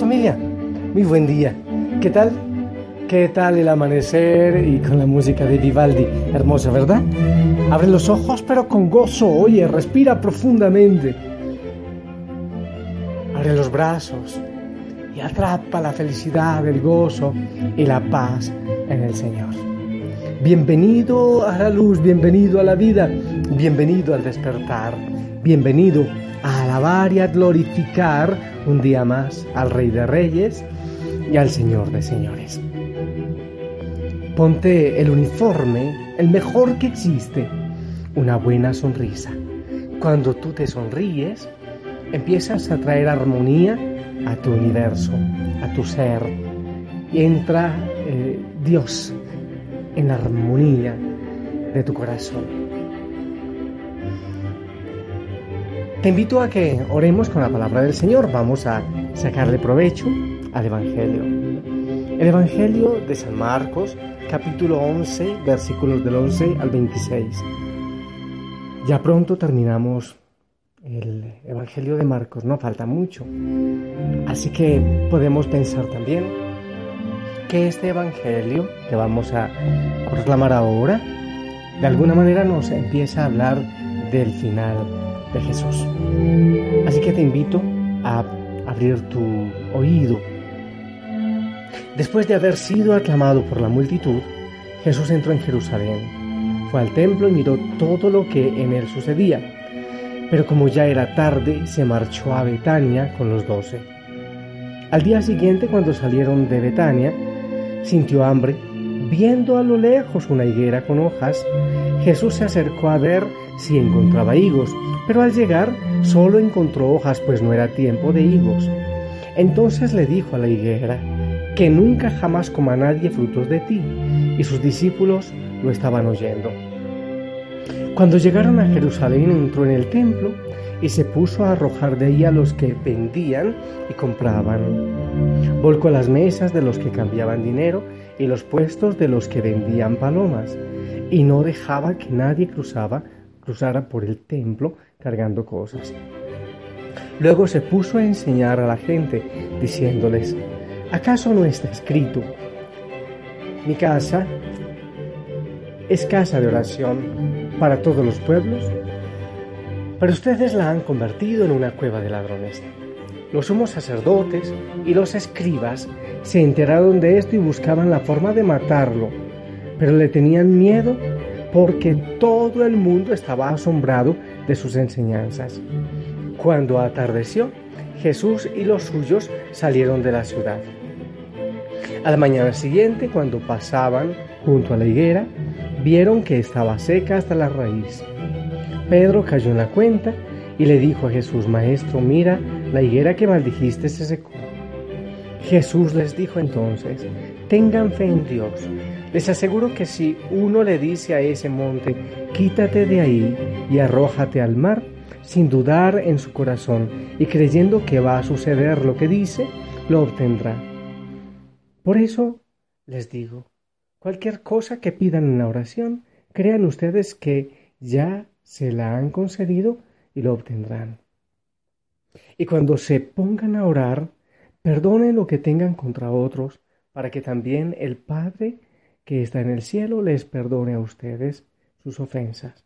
Familia, muy buen día. ¿Qué tal? ¿Qué tal el amanecer y con la música de Vivaldi? Hermosa, ¿verdad? Abre los ojos pero con gozo. Oye, respira profundamente. Abre los brazos y atrapa la felicidad, el gozo y la paz en el Señor. Bienvenido a la luz, bienvenido a la vida, bienvenido al despertar, bienvenido a alabar y a glorificar un día más al Rey de Reyes y al Señor de Señores. Ponte el uniforme, el mejor que existe, una buena sonrisa. Cuando tú te sonríes, empiezas a traer armonía a tu universo, a tu ser, y entra eh, Dios en armonía de tu corazón. Te invito a que oremos con la palabra del Señor. Vamos a sacarle provecho al Evangelio. El Evangelio de San Marcos, capítulo 11, versículos del 11 al 26. Ya pronto terminamos el Evangelio de Marcos, no falta mucho. Así que podemos pensar también que este Evangelio que vamos a proclamar ahora, de alguna manera nos empieza a hablar del final de Jesús. Así que te invito a abrir tu oído. Después de haber sido aclamado por la multitud, Jesús entró en Jerusalén. Fue al templo y miró todo lo que en él sucedía. Pero como ya era tarde, se marchó a Betania con los doce. Al día siguiente, cuando salieron de Betania, sintió hambre. Viendo a lo lejos una higuera con hojas, Jesús se acercó a ver si encontraba higos, pero al llegar solo encontró hojas, pues no era tiempo de higos. Entonces le dijo a la higuera, que nunca jamás coma nadie frutos de ti, y sus discípulos lo estaban oyendo. Cuando llegaron a Jerusalén entró en el templo y se puso a arrojar de ahí a los que vendían y compraban. Volcó las mesas de los que cambiaban dinero y los puestos de los que vendían palomas, y no dejaba que nadie cruzaba, cruzara por el templo cargando cosas. Luego se puso a enseñar a la gente, diciéndoles, ¿acaso no está escrito? Mi casa es casa de oración para todos los pueblos, pero ustedes la han convertido en una cueva de ladrones. Los sumos sacerdotes y los escribas se enteraron de esto y buscaban la forma de matarlo, pero le tenían miedo porque todo el mundo estaba asombrado de sus enseñanzas. Cuando atardeció, Jesús y los suyos salieron de la ciudad. A la mañana siguiente, cuando pasaban junto a la higuera, vieron que estaba seca hasta la raíz. Pedro cayó en la cuenta y le dijo a Jesús, Maestro, mira, la higuera que maldijiste se secó. Jesús les dijo entonces, tengan fe en Dios. Les aseguro que si uno le dice a ese monte, quítate de ahí y arrójate al mar, sin dudar en su corazón y creyendo que va a suceder lo que dice, lo obtendrá. Por eso les digo, cualquier cosa que pidan en la oración, crean ustedes que ya se la han concedido y lo obtendrán. Y cuando se pongan a orar, perdonen lo que tengan contra otros, para que también el Padre que está en el cielo les perdone a ustedes sus ofensas.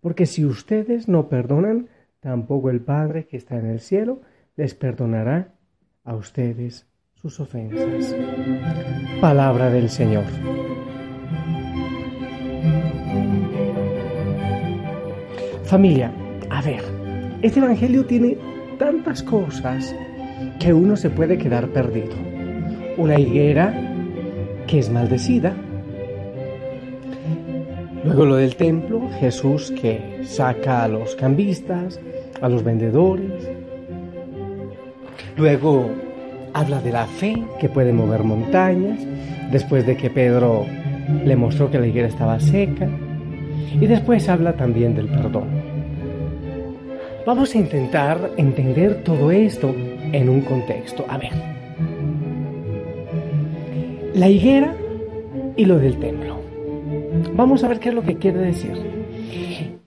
Porque si ustedes no perdonan, tampoco el Padre que está en el cielo les perdonará a ustedes sus ofensas. Palabra del Señor. Familia, a ver, este Evangelio tiene tantas cosas que uno se puede quedar perdido. Una higuera que es maldecida. Luego lo del templo, Jesús que saca a los cambistas, a los vendedores. Luego habla de la fe que puede mover montañas, después de que Pedro le mostró que la higuera estaba seca. Y después habla también del perdón. Vamos a intentar entender todo esto en un contexto. A ver, la higuera y lo del templo. Vamos a ver qué es lo que quiere decir.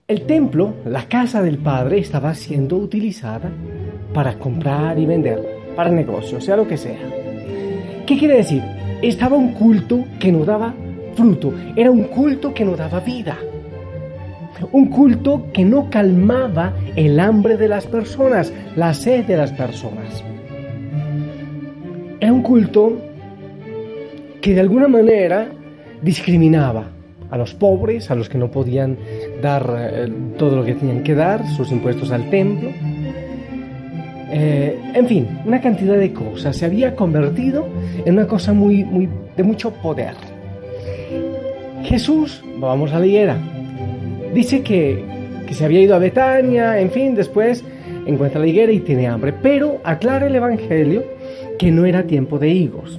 El templo, la casa del Padre, estaba siendo utilizada para comprar y vender, para negocios, sea lo que sea. ¿Qué quiere decir? Estaba un culto que no daba fruto, era un culto que no daba vida. Un culto que no calmaba el hambre de las personas, la sed de las personas. Era un culto que de alguna manera discriminaba a los pobres, a los que no podían dar eh, todo lo que tenían que dar, sus impuestos al templo. Eh, en fin, una cantidad de cosas. Se había convertido en una cosa muy, muy, de mucho poder. Jesús, vamos a la higuera, dice que, que se había ido a Betania, en fin, después encuentra la higuera y tiene hambre, pero aclara el Evangelio que no era tiempo de higos.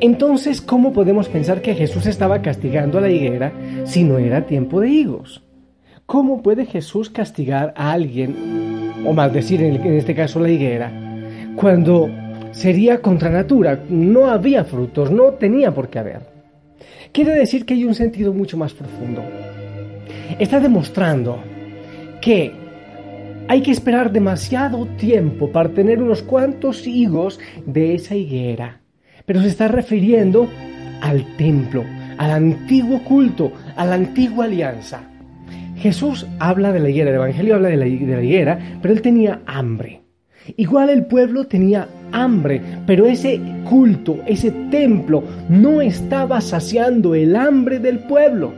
Entonces, ¿cómo podemos pensar que Jesús estaba castigando a la higuera si no era tiempo de higos? ¿Cómo puede Jesús castigar a alguien, o maldecir en este caso la higuera, cuando sería contra natura? No había frutos, no tenía por qué haber. Quiere decir que hay un sentido mucho más profundo. Está demostrando que hay que esperar demasiado tiempo para tener unos cuantos higos de esa higuera pero se está refiriendo al templo, al antiguo culto, a la antigua alianza. Jesús habla de la higuera, el Evangelio habla de la, higuera, pero él tenía hambre. Igual el pueblo tenía hambre, pero ese culto, ese templo, no estaba saciando el hambre del pueblo.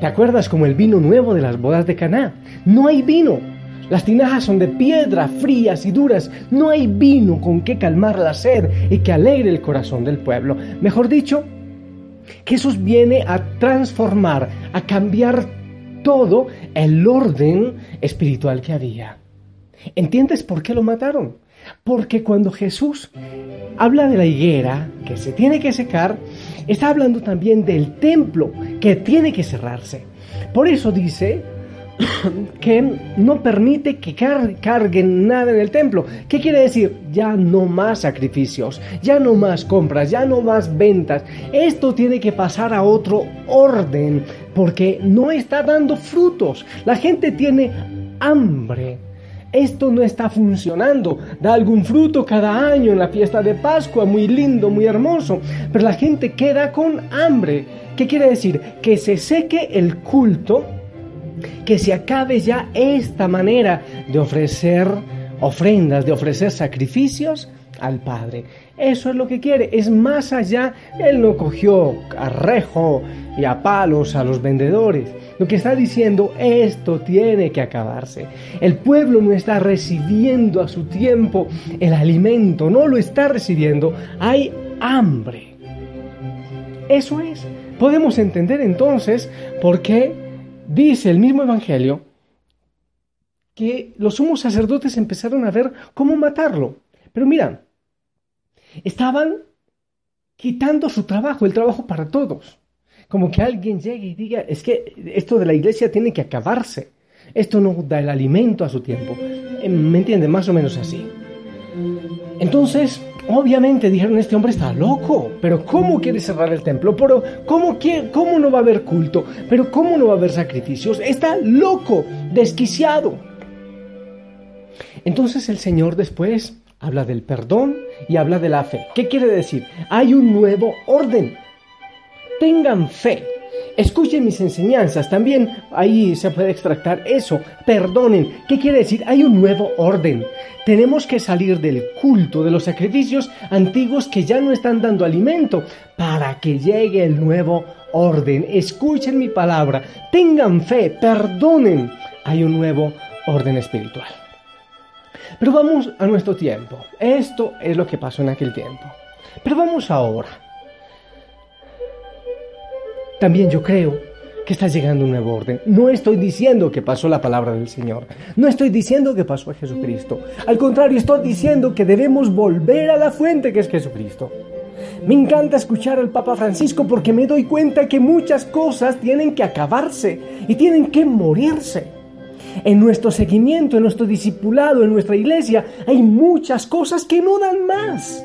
¿Te acuerdas como el vino nuevo de las bodas de Caná? No hay vino, las tinajas son de piedra, frías y duras. No hay vino con que calmar la sed y que alegre el corazón del pueblo. Mejor dicho, Jesús viene a transformar, a cambiar todo el orden espiritual que había. ¿Entiendes por qué lo mataron? Porque cuando Jesús habla de la higuera que se tiene que secar, está hablando también del templo que tiene que cerrarse. Por eso dice que no permite que carguen nada en el templo. ¿Qué quiere decir? Ya no más sacrificios, ya no más compras, ya no más ventas. Esto tiene que pasar a otro orden porque no está dando frutos. La gente tiene hambre. Esto no está funcionando. Da algún fruto cada año en la fiesta de Pascua, muy lindo, muy hermoso. Pero la gente queda con hambre. ¿Qué quiere decir? Que se seque el culto que se acabe ya esta manera de ofrecer ofrendas, de ofrecer sacrificios al Padre. Eso es lo que quiere, es más allá. Él no cogió a rejo y a palos a los vendedores. Lo que está diciendo, esto tiene que acabarse. El pueblo no está recibiendo a su tiempo el alimento, no lo está recibiendo. Hay hambre. Eso es. Podemos entender entonces por qué dice el mismo Evangelio que los sumos sacerdotes empezaron a ver cómo matarlo. Pero mira, estaban quitando su trabajo, el trabajo para todos. Como que alguien llegue y diga, es que esto de la iglesia tiene que acabarse. Esto no da el alimento a su tiempo. ¿Me entiende? Más o menos así. Entonces, Obviamente dijeron, este hombre está loco, pero ¿cómo quiere cerrar el templo? Pero ¿cómo, quiere, ¿cómo no va a haber culto? Pero ¿cómo no va a haber sacrificios? Está loco, desquiciado. Entonces el Señor después habla del perdón y habla de la fe. ¿Qué quiere decir? Hay un nuevo orden. Tengan fe. Escuchen mis enseñanzas, también ahí se puede extractar eso. Perdonen. ¿Qué quiere decir? Hay un nuevo orden. Tenemos que salir del culto, de los sacrificios antiguos que ya no están dando alimento, para que llegue el nuevo orden. Escuchen mi palabra. Tengan fe, perdonen. hay un nuevo orden espiritual. Pero vamos a nuestro tiempo. Esto es lo que pasó en aquel tiempo. Pero vamos ahora. También yo creo que está llegando un nuevo orden. No estoy diciendo que pasó la palabra del Señor. No estoy diciendo que pasó a Jesucristo. Al contrario, estoy diciendo que debemos volver a la fuente que es Jesucristo. Me encanta escuchar al Papa Francisco porque me doy cuenta que muchas cosas tienen que acabarse y tienen que morirse. En nuestro seguimiento, en nuestro discipulado, en nuestra iglesia, hay muchas cosas que no dan más.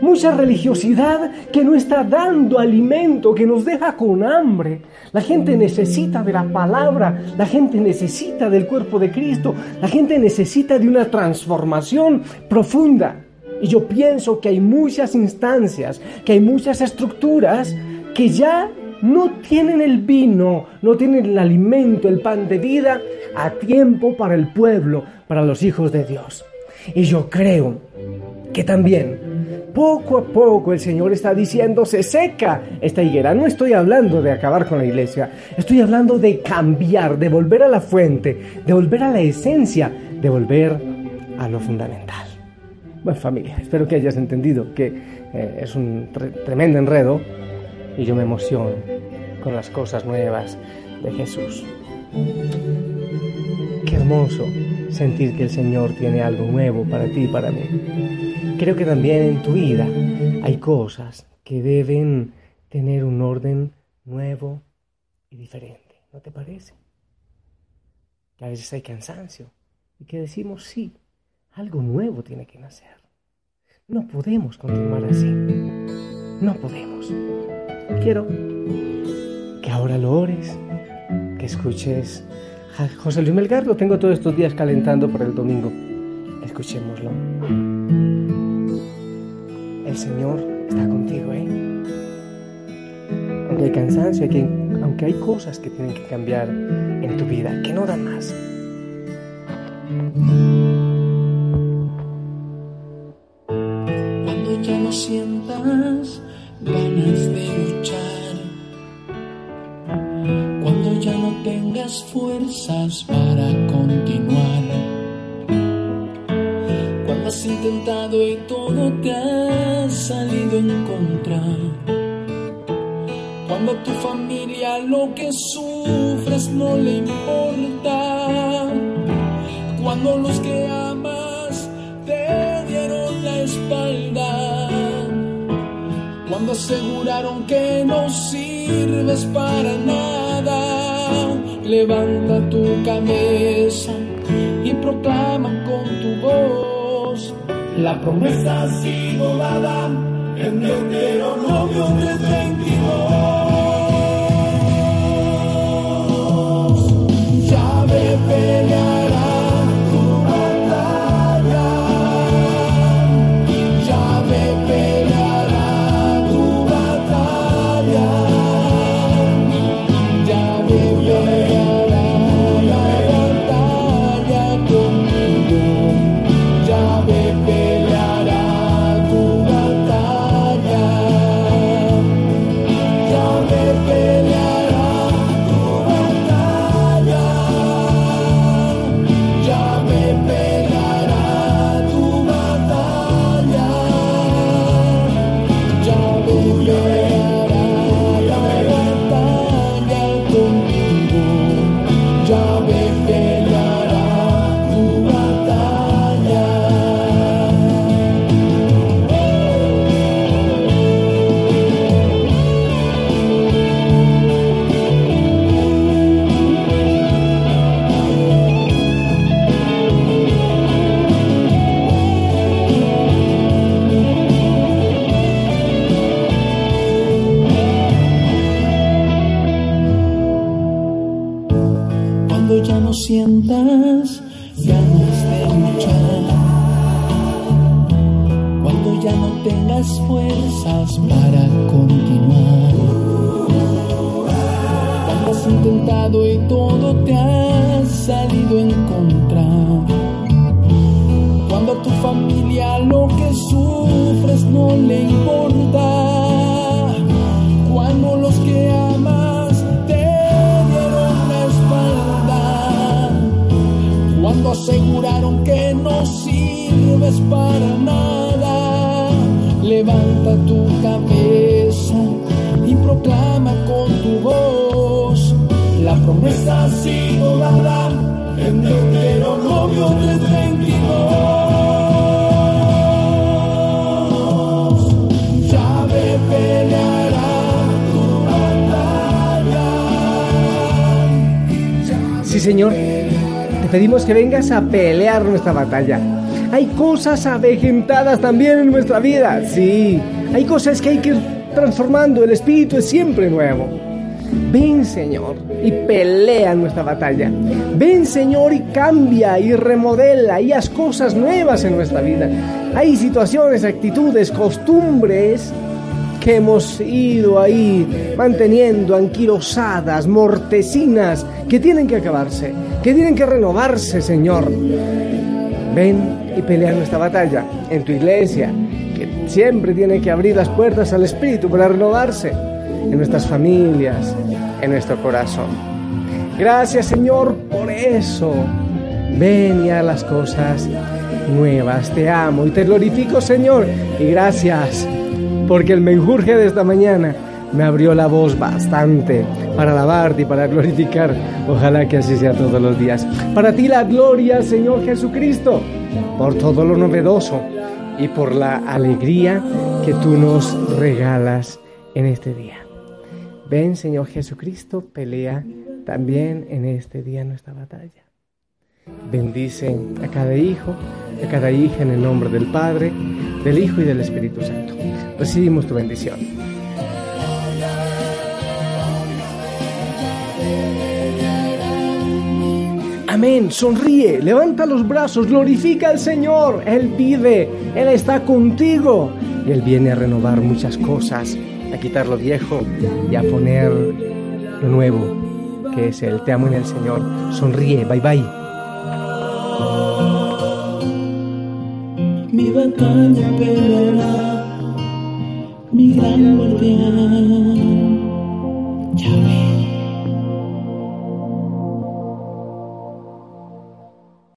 Mucha religiosidad que no está dando alimento, que nos deja con hambre. La gente necesita de la palabra, la gente necesita del cuerpo de Cristo, la gente necesita de una transformación profunda. Y yo pienso que hay muchas instancias, que hay muchas estructuras que ya no tienen el vino, no tienen el alimento, el pan de vida a tiempo para el pueblo, para los hijos de Dios. Y yo creo que también poco a poco el Señor está diciendo, se seca esta higuera. No estoy hablando de acabar con la iglesia, estoy hablando de cambiar, de volver a la fuente, de volver a la esencia, de volver a lo fundamental. Bueno, familia, espero que hayas entendido que eh, es un tremendo enredo y yo me emociono con las cosas nuevas de Jesús. Hermoso sentir que el Señor tiene algo nuevo para ti y para mí. Creo que también en tu vida hay cosas que deben tener un orden nuevo y diferente. ¿No te parece? Que a veces hay cansancio y que decimos sí, algo nuevo tiene que nacer. No podemos continuar así. No podemos. Quiero que ahora lo ores, que escuches. José Luis Melgar lo tengo todos estos días calentando por el domingo. Escuchémoslo. El Señor está contigo, ¿eh? Aunque hay cansancio, aunque hay cosas que tienen que cambiar en tu vida, que no dan más. sientas ganas de tengas fuerzas para continuar, cuando has intentado y todo te ha salido en contra, cuando a tu familia lo que sufres no le importa, cuando los que amas te dieron la espalda. Cuando aseguraron que no sirves para nada. Levanta tu cabeza y proclama con tu voz. La promesa ha sido dada en Deuteronomio familia lo que sufres no le importa. Cuando los que amas te dieron la espalda. Cuando aseguraron que no sirves para nada. Levanta tu cabeza y proclama con tu voz. La promesa ha sido dada en Deuteronomio 322. Señor, te pedimos que vengas a pelear nuestra batalla. Hay cosas avejentadas también en nuestra vida, sí. Hay cosas que hay que ir transformando, el espíritu es siempre nuevo. Ven, Señor, y pelea nuestra batalla. Ven, Señor, y cambia y remodela y haz cosas nuevas en nuestra vida. Hay situaciones, actitudes, costumbres que hemos ido ahí manteniendo anquilosadas, mortecinas, que tienen que acabarse, que tienen que renovarse, Señor. Ven y pelea nuestra batalla en tu iglesia, que siempre tiene que abrir las puertas al Espíritu para renovarse en nuestras familias, en nuestro corazón. Gracias, Señor, por eso. Ven y haz las cosas nuevas. Te amo y te glorifico, Señor. Y gracias porque el menjurje de esta mañana me abrió la voz bastante para alabarte y para glorificar. Ojalá que así sea todos los días. Para ti la gloria, Señor Jesucristo, por todo lo novedoso y por la alegría que tú nos regalas en este día. Ven, Señor Jesucristo, pelea también en este día nuestra batalla. Bendice a cada hijo, a cada hija en el nombre del Padre, del Hijo y del Espíritu Santo. Recibimos tu bendición. Amén, sonríe, levanta los brazos, glorifica al Señor. Él vive, Él está contigo. Y Él viene a renovar muchas cosas, a quitar lo viejo y a poner lo nuevo, que es el te amo en el Señor. Sonríe, bye bye. mi batalla peleará, mi gran guardián. Ya ves.